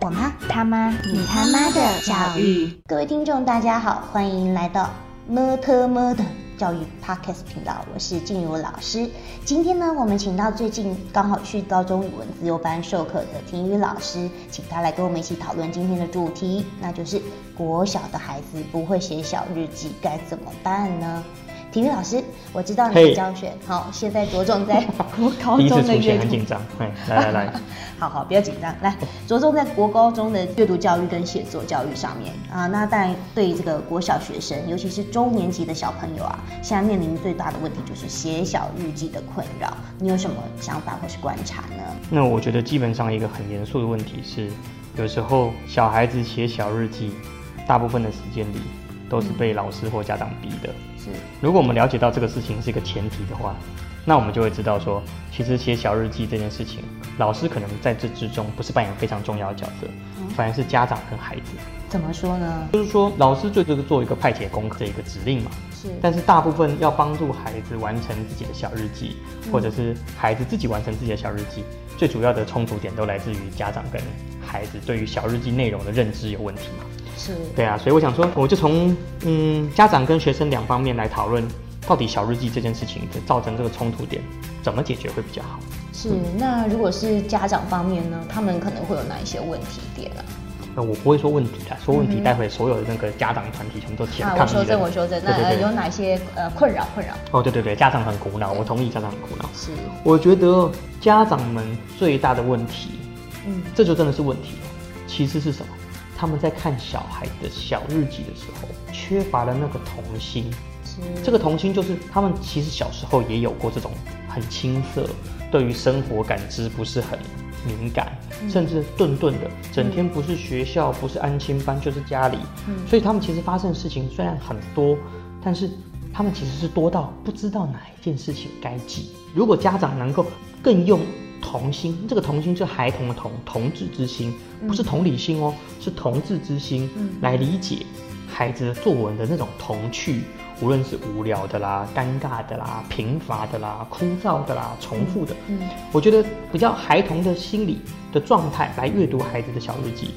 我妈、他妈、你他妈的教育。各位听众，大家好，欢迎来到么特么的教育 Podcast 频道，我是静茹老师。今天呢，我们请到最近刚好去高中语文自由班授课的婷宇老师，请他来跟我们一起讨论今天的主题，那就是国小的孩子不会写小日记该怎么办呢？体育老师，我知道你的教学好，现在着重在 国高中的阅读。很紧张，来来来，好好不要紧张，来着重在国高中的阅读教育跟写作教育上面啊。那当然，对这个国小学生，尤其是中年级的小朋友啊，现在面临最大的问题就是写小日记的困扰。你有什么想法或是观察呢？那我觉得基本上一个很严肃的问题是，有时候小孩子写小日记，大部分的时间里都是被老师或家长逼的。是如果我们了解到这个事情是一个前提的话，那我们就会知道说，其实写小日记这件事情，老师可能在这之中不是扮演非常重要的角色，反而是家长跟孩子。怎么说呢？就是说，老师最多是做一个派遣功课的一个指令嘛。是。但是大部分要帮助孩子完成自己的小日记，或者是孩子自己完成自己的小日记，最主要的冲突点都来自于家长跟孩子对于小日记内容的认知有问题嘛。是对啊，所以我想说，我就从嗯家长跟学生两方面来讨论，到底小日记这件事情造成这个冲突点，怎么解决会比较好？是，那如果是家长方面呢，他们可能会有哪一些问题点啊？那我不会说问题的，说问题，待会所有的那个家长团体全部都起来抗议。我修正，我修正。那有哪些呃困扰？困扰？哦，对对对，家长很苦恼，我同意家长很苦恼。是，我觉得家长们最大的问题，嗯，这就真的是问题，其实是什么？他们在看小孩的小日记的时候，缺乏了那个童心。这个童心就是他们其实小时候也有过这种很青涩，对于生活感知不是很敏感，甚至顿顿的，整天不是学校，不是安亲班，就是家里。所以他们其实发生的事情虽然很多，但是他们其实是多到不知道哪一件事情该记。如果家长能够更用。童心，这个童心是孩童的童，童稚之心，不是同理心哦，是童稚之心，来理解孩子作文的那种童趣，无论是无聊的啦、尴尬的啦、贫乏的啦、枯燥的啦、重复的，嗯，我觉得比较孩童的心理的状态来阅读孩子的小日记。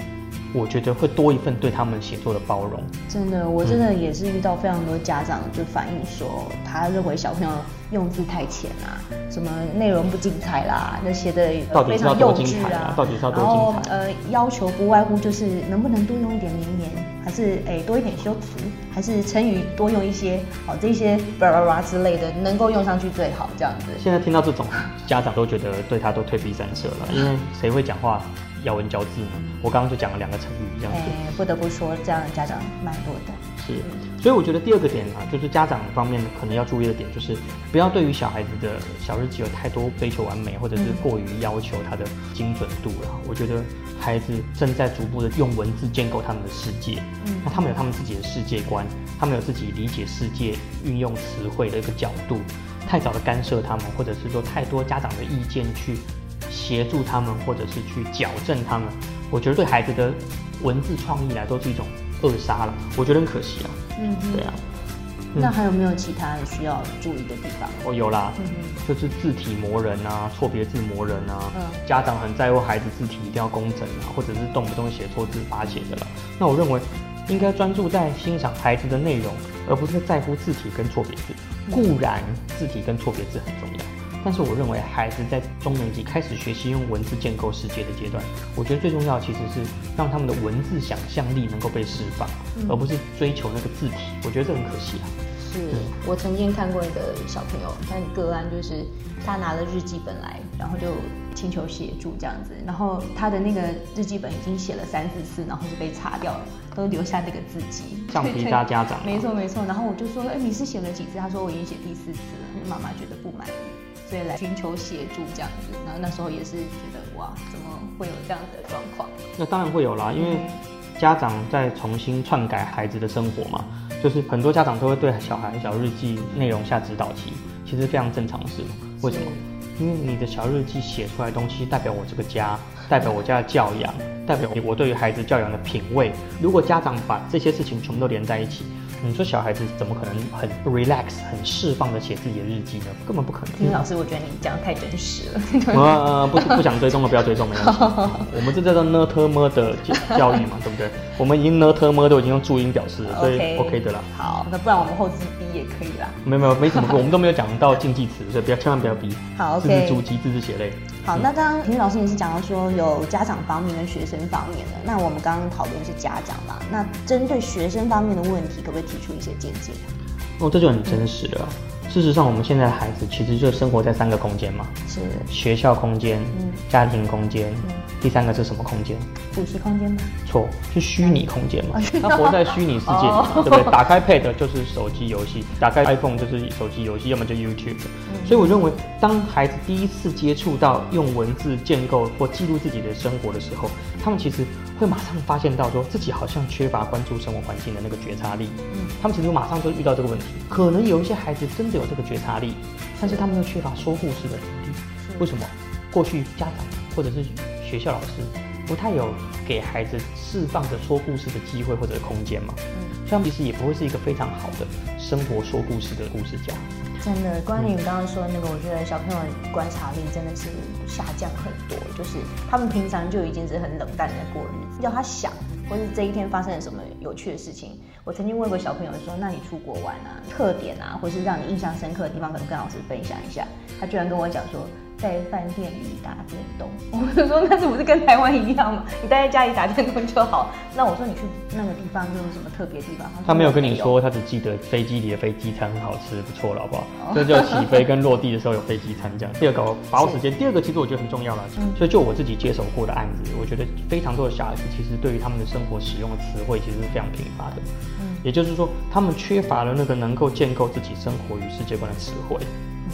我觉得会多一份对他们写作的包容。真的，我真的也是遇到非常多家长就反映说，他认为小朋友用字太浅啊，什么内容不精彩啦，那写的非常幼稚啊。到底是要多精彩？呃，要求不外乎就是能不能多用一点名言，还是诶多一点修辞，还是成语多用一些，哦这些叭叭叭之类的能够用上去最好这样子。现在听到这种家长都觉得对他都退避三舍了，因为谁会讲话？咬文嚼字呢？我刚刚就讲了两个成语，这样子。不得不说，这样的家长蛮多的。是，所以我觉得第二个点啊，就是家长方面可能要注意的点，就是不要对于小孩子的小日记有太多追求完美，或者是过于要求他的精准度了。我觉得孩子正在逐步的用文字建构他们的世界，嗯那他们有他们自己的世界观，他们有自己理解世界、运用词汇的一个角度。太早的干涉他们，或者是说太多家长的意见去。协助他们，或者是去矫正他们，我觉得对孩子的文字创意来都是一种扼杀了，我觉得很可惜啊。嗯，对啊。那还有没有其他需要注意的地方？哦，有啦，嗯就是字体磨人啊，错别字磨人啊。嗯。家长很在乎孩子字体一定要工整啊，或者是动不动写错字罚写的了。那我认为应该专注在欣赏孩子的内容，而不是在乎字体跟错别字。固然字体跟错别字很重要。但是我认为，孩子在中年级开始学习用文字建构世界的阶段，我觉得最重要其实是让他们的文字想象力能够被释放，而不是追求那个字体。我觉得这很可惜啊。是我曾经看过一个小朋友，他个案就是他拿了日记本来，然后就请求协助这样子，然后他的那个日记本已经写了三四次，然后就被擦掉了，都留下这个字迹。橡皮擦家长。没错没错。然后我就说，哎，你是写了几次？他说我已经写第四次了，妈妈觉得不满意。所以来寻求协助这样子，然后那时候也是觉得哇，怎么会有这样的状况？那当然会有啦，因为家长在重新篡改孩子的生活嘛，就是很多家长都会对小孩小日记内容下指导棋，其实非常正常的事。为什么？因为你的小日记写出来的东西，代表我这个家，代表我家的教养，代表我对于孩子教养的品味。如果家长把这些事情全部都连在一起，你说小孩子怎么可能很 relax、很释放的写自己的日记呢？根本不可能。金老师，我觉得你讲的太真实了。呃，不不想追踪了不要追踪，没关系。我们这叫做呢特么的教育嘛，对不对？我们已经呢特么都已经用注音表示了，所以 OK 的啦。好，那不然我们后字 B 也可以啦。没有没有没什么，我们都没有讲到禁忌词，所以不要千万不要逼。好字珠玑，字字血泪。好，那刚刚平宇老师也是讲到说有家长方面跟学生方面的，那我们刚刚讨论是家长嘛，那针对学生方面的问题，可不可以提出一些见解？哦，这就很真实了。事实上，我们现在的孩子其实就生活在三个空间嘛，是学校空间、家庭空间，第三个是什么空间？补习空间吗？错，是虚拟空间嘛。他活在虚拟世界里，对不对？打开 Pad 就是手机游戏，打开 iPhone 就是手机游戏，要么就 YouTube。所以我认为，当孩子第一次接触到用文字建构或记录自己的生活的时候，他们其实会马上发现到说自己好像缺乏关注生活环境的那个觉察力。嗯，他们其实马上就遇到这个问题。可能有一些孩子真的有这个觉察力，但是他们又缺乏说故事的能力。为什么？过去家长或者是学校老师不太有给孩子释放着说故事的机会或者空间嘛？嗯，所以他们其实也不会是一个非常好的生活说故事的故事家。真的，关于你刚刚说的那个，我觉得小朋友观察力真的是下降很多。就是他们平常就已经是很冷淡的过日子，要他想，或是这一天发生了什么有趣的事情。我曾经问过小朋友说：“那你出国玩啊，特点啊，或是让你印象深刻的地方，可能跟老师分享一下。”他居然跟我讲说。在饭店里打电动，我就说那是不是跟台湾一样嘛？你待在家里打电动就好。那我说你去那个地方有什么特别地方？他没有跟你说，他只记得飞机里的飞机餐很好吃，不错了，好不好？这就起飞跟落地的时候有飞机餐这样。第二个把握时间，第二个其实我觉得很重要了。所以就我自己接手过的案子，我觉得非常多的小孩子其实对于他们的生活使用的词汇其实是非常贫乏的。嗯，也就是说他们缺乏了那个能够建构自己生活与世界观的词汇。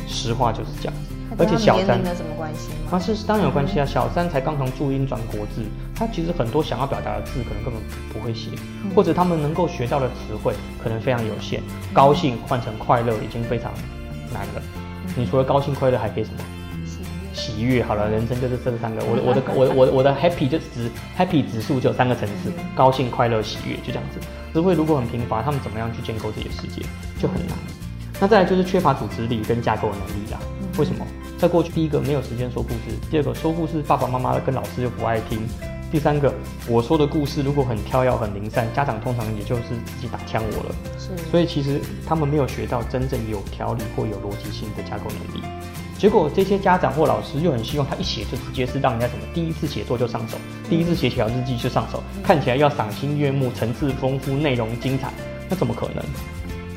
实话就是这样子。而且小三有什么关系吗？啊，是当然有关系啊。小三才刚从注音转国字，他其实很多想要表达的字可能根本不会写，或者他们能够学到的词汇可能非常有限。高兴换成快乐已经非常难了。你除了高兴快乐还可以什么？喜悦。好了，人生就是这三个。我的我的我我我的 happy 就指 happy 指数就有三个层次：高兴、快乐、喜悦，就这样子。词汇如果很贫乏，他们怎么样去建构自己的世界就很难。那再来就是缺乏组织力跟架构的能力啦。为什么？在过去，第一个没有时间说故事，第二个说故事爸爸妈妈跟老师又不爱听，第三个我说的故事如果很跳跃很零散，家长通常也就是自己打枪我了。是，所以其实他们没有学到真正有条理或有逻辑性的架构能力。结果这些家长或老师又很希望他一写就直接是让人家什么第一次写作就上手，第一次写小日记就上手，看起来要赏心悦目、层次丰富、内容精彩，那怎么可能？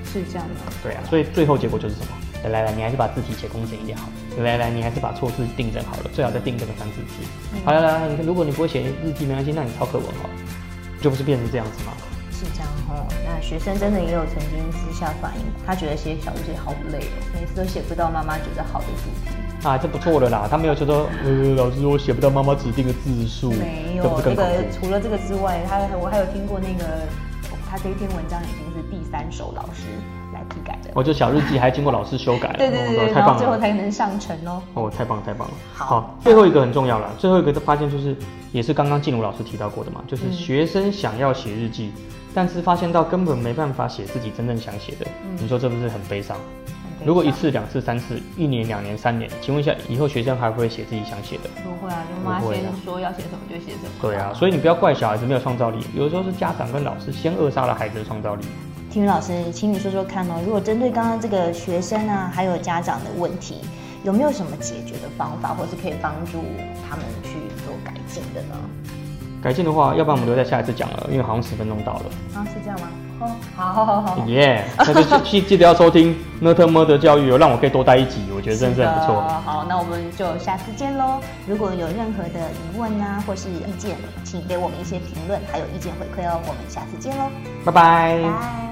是这样的。对啊，所以最后结果就是什么？来来来，你还是把字体写工整一点好。来来，你还是把错字订正好了，最好再订正个三四次。好来来，你看，如果你不会写日记没关系，那你抄课文好了，就不是变成这样子吗？是这样哦。那学生真的也有曾经私下反映，他觉得写小日记好累哦，每次都写不到妈妈觉得好的主题。啊，这不错了啦，他没有说说，呃，老师我写不到妈妈指定的字数。没有，这个除了这个之外，他我还有听过那个，他这一篇文章已经是第三首老师。批改的，我就小日记还经过老师修改，对对对，太棒了，最后才能上传哦。哦，太棒了太棒了。好，最后一个很重要了，最后一个的发现就是，也是刚刚静茹老师提到过的嘛，就是学生想要写日记，但是发现到根本没办法写自己真正想写的，你说这不是很悲伤？如果一次、两次、三次，一年、两年、三年，请问一下，以后学生还会写自己想写的？不会啊，就妈先说要写什么就写什么。对啊，所以你不要怪小孩子没有创造力，有的时候是家长跟老师先扼杀了孩子的创造力。听雨老师，请你说说看哦。如果针对刚刚这个学生啊，还有家长的问题，有没有什么解决的方法，或是可以帮助他们去做改进的呢？改进的话，要不然我们留在下一次讲了，因为好像十分钟到了。啊，是这样吗？哦，好，好，好，好。耶，那就记记得要收听《n 特 r 的教育》哦，让我可以多待一集，我觉得真的很不错。好，那我们就下次见喽。如果有任何的疑问啊，或是意见，请给我们一些评论，还有意见回馈哦。我们下次见喽，拜拜。